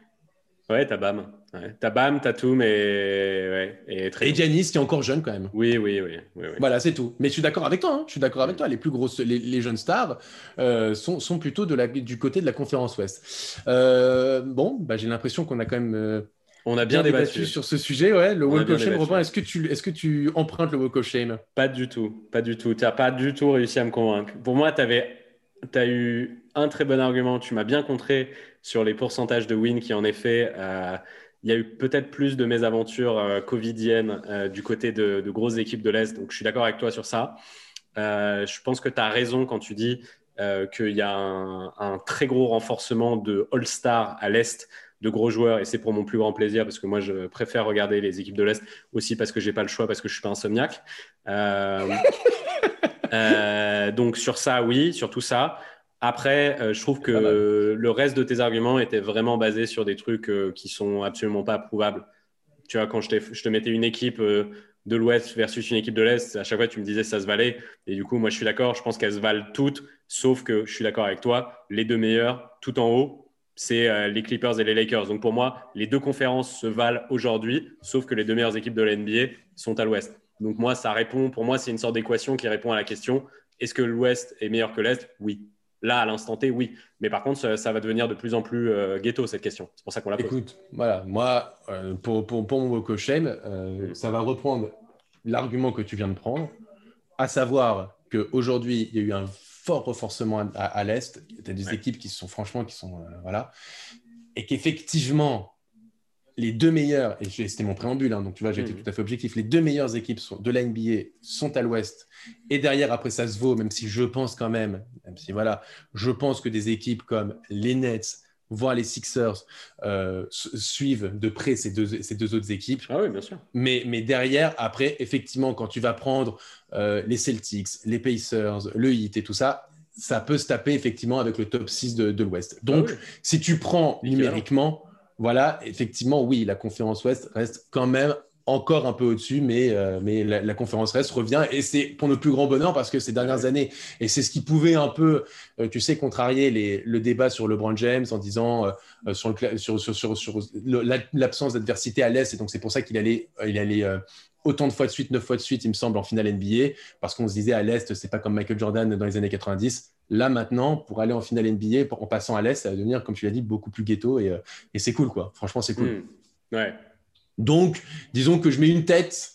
*laughs* ouais, t'as Bam. Ouais. T'as Bam, tout, mais. Ouais, et très et qui est encore jeune quand même. Oui, oui, oui. Voilà, c'est tout. Mais je suis d'accord avec toi. Hein. Je suis d'accord avec toi. Les plus grosses, les, jeunes stars euh, sont, sont, plutôt de la, du côté de la conférence Ouest. Euh, bon, bah, j'ai l'impression qu'on a quand même on a bien, débattu. sur ce sujet, ouais. Le walk of shame, Robin, est-ce que, tu, est que tu empruntes le walk of shame Pas du tout, pas du tout. Tu n'as pas du tout réussi à me convaincre. Pour moi, tu as eu un très bon argument. Tu m'as bien contré sur les pourcentages de win qui, en effet, euh, il y a eu peut-être plus de mésaventures euh, covidiennes euh, du côté de, grosses équipes de l'Est. Donc, je suis d'accord avec toi sur ça. je pense que tu as raison quand tu dis qu'il y a un, un, très gros renforcement de All-Star à l'Est de gros joueurs et c'est pour mon plus grand plaisir parce que moi je préfère regarder les équipes de l'Est aussi parce que j'ai pas le choix parce que je suis pas insomniaque. Euh, *laughs* euh, donc sur ça, oui, sur tout ça. Après, euh, je trouve que le reste de tes arguments étaient vraiment basés sur des trucs qui sont absolument pas prouvables. Tu vois, quand je, je te mettais une équipe de l'Ouest versus une équipe de l'Est, à chaque fois tu me disais ça se valait. Et du coup, moi je suis d'accord, je pense qu'elles se valent toutes, sauf que je suis d'accord avec toi, les deux meilleurs, tout en haut, c'est les Clippers et les Lakers. Donc pour moi, les deux conférences se valent aujourd'hui, sauf que les deux meilleures équipes de la NBA sont à l'Ouest. Donc moi, ça répond, pour moi, c'est une sorte d'équation qui répond à la question est-ce que l'Ouest est meilleur que l'Est? Oui. Là, à l'instant T, oui. Mais par contre, ça, va devenir de plus en plus euh, ghetto, cette question. C'est pour ça qu'on la pose. Écoute, voilà, moi, euh, pour, pour, pour, mon Woko euh, ça va reprendre l'argument que tu viens de prendre, à savoir qu'aujourd'hui, il y a eu un fort renforcement à, l'Est. Des équipes qui sont, franchement, qui sont. voilà. Et qu'effectivement, les deux meilleurs, et c'était mon préambule, hein, donc tu vois, j'ai été mhm. tout à fait objectif, les deux meilleures équipes de la NBA sont à l'ouest. Et derrière, après, ça se vaut, même si je pense quand même, même si voilà, je pense que des équipes comme les Nets, voire les Sixers, euh, suivent de près ces deux, ces deux autres équipes. Ah oui, bien sûr. Mais, mais derrière, après, effectivement, quand tu vas prendre euh, les Celtics, les Pacers, le Heat et tout ça, ça peut se taper effectivement avec le top 6 de, l'Ouest. Donc, ah si tu prends numériquement, voilà, effectivement, oui, la conférence Ouest reste quand même encore un peu au-dessus, mais, euh, mais la, conférence Ouest revient et c'est pour notre plus grand bonheur parce que ces dernières années, et c'est ce qui pouvait un peu, euh, tu sais, contrarier les, le débat sur LeBron James en disant euh, sur, le, sur, sur, sur l'absence d'adversité à l'Est, et donc c'est pour ça qu'il allait, il allait autant de fois de suite, neuf fois de suite, il me semble, en finale NBA, parce qu'on se disait à l'Est, c'est pas comme Michael Jordan dans les années 90. Là, maintenant, pour aller en finale NBA, en passant à l'Est, ça va devenir, comme tu l'as dit, beaucoup plus ghetto et, euh, c'est cool, quoi. Franchement, c'est cool. Hmm. Ouais. Donc, disons que je mets une tête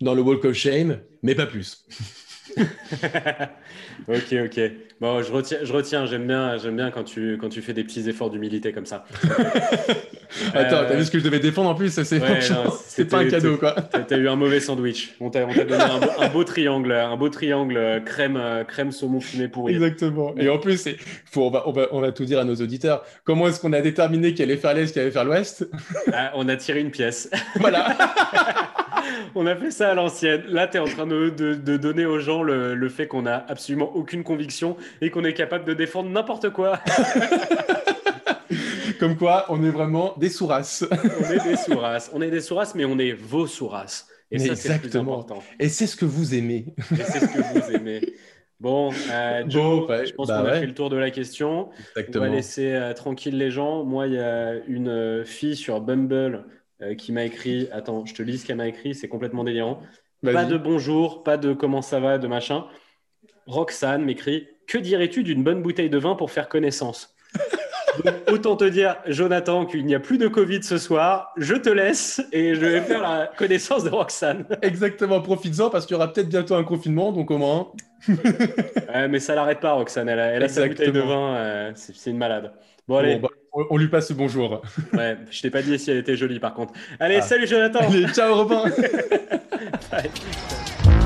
dans le Walk of Shame, mais pas plus. *laughs* *laughs* ok, ok. Bon, je retiens, je retiens. J'aime bien, j'aime bien quand tu, quand tu fais des petits efforts d'humilité comme ça. *laughs* Attends, t'as vu ce que je devais défendre en plus? *laughs* C'est pas un cadeau, quoi. T'as eu un mauvais sandwich. On t'a donné un, beau triangle, un beau triangle crème, crème saumon fumé pourri. Exactement. Et en plus, faut, on, va, on, va, on va tout dire à nos auditeurs. Comment est-ce qu'on a déterminé qui allait faire l'Est, qui allait faire l'Ouest? Ah, On a tiré une pièce. Voilà. On a fait ça à l'ancienne. Là, tu es en train de, de, donner aux gens le, le fait qu'on n'a absolument aucune conviction et qu'on est capable de défendre n'importe quoi. *laughs* Comme quoi, on est vraiment des sourasses. on est des sourasses. On est des sourasses, mais on est vos sourasses. Et ça, c'est plus important. Et c'est ce que vous aimez. Et c'est ce que vous aimez. Bon, euh, Joe, je pense bah qu'on a fait le tour de la question. On va laisser euh, tranquille les gens. Moi, il y a une euh, fille sur Bumble qui m'a écrit. Attends, je te lis ce qu'elle m'a écrit. C'est complètement délirant. Pas de bonjour, pas de comment ça va, de machin. Roxane m'écrit Que dirais-tu d'une bonne bouteille de vin pour faire connaissance? *laughs* Autant te dire, Jonathan, qu'il n'y a plus de Covid ce soir. Je te laisse et je vais faire la connaissance de Roxane. Exactement, profites-en parce qu'il y aura peut-être bientôt un confinement, donc au moins. *laughs* mais ça l'arrête pas, Roxane. Elle a, sa bouteille de vin. Euh, c'est une malade. Bon, allez. Bah, on, lui passe le bonjour. Ouais, je t'ai pas dit si elle était jolie par contre. Allez, ah. salut Jonathan. Allez, ciao Robin. *laughs* *laughs*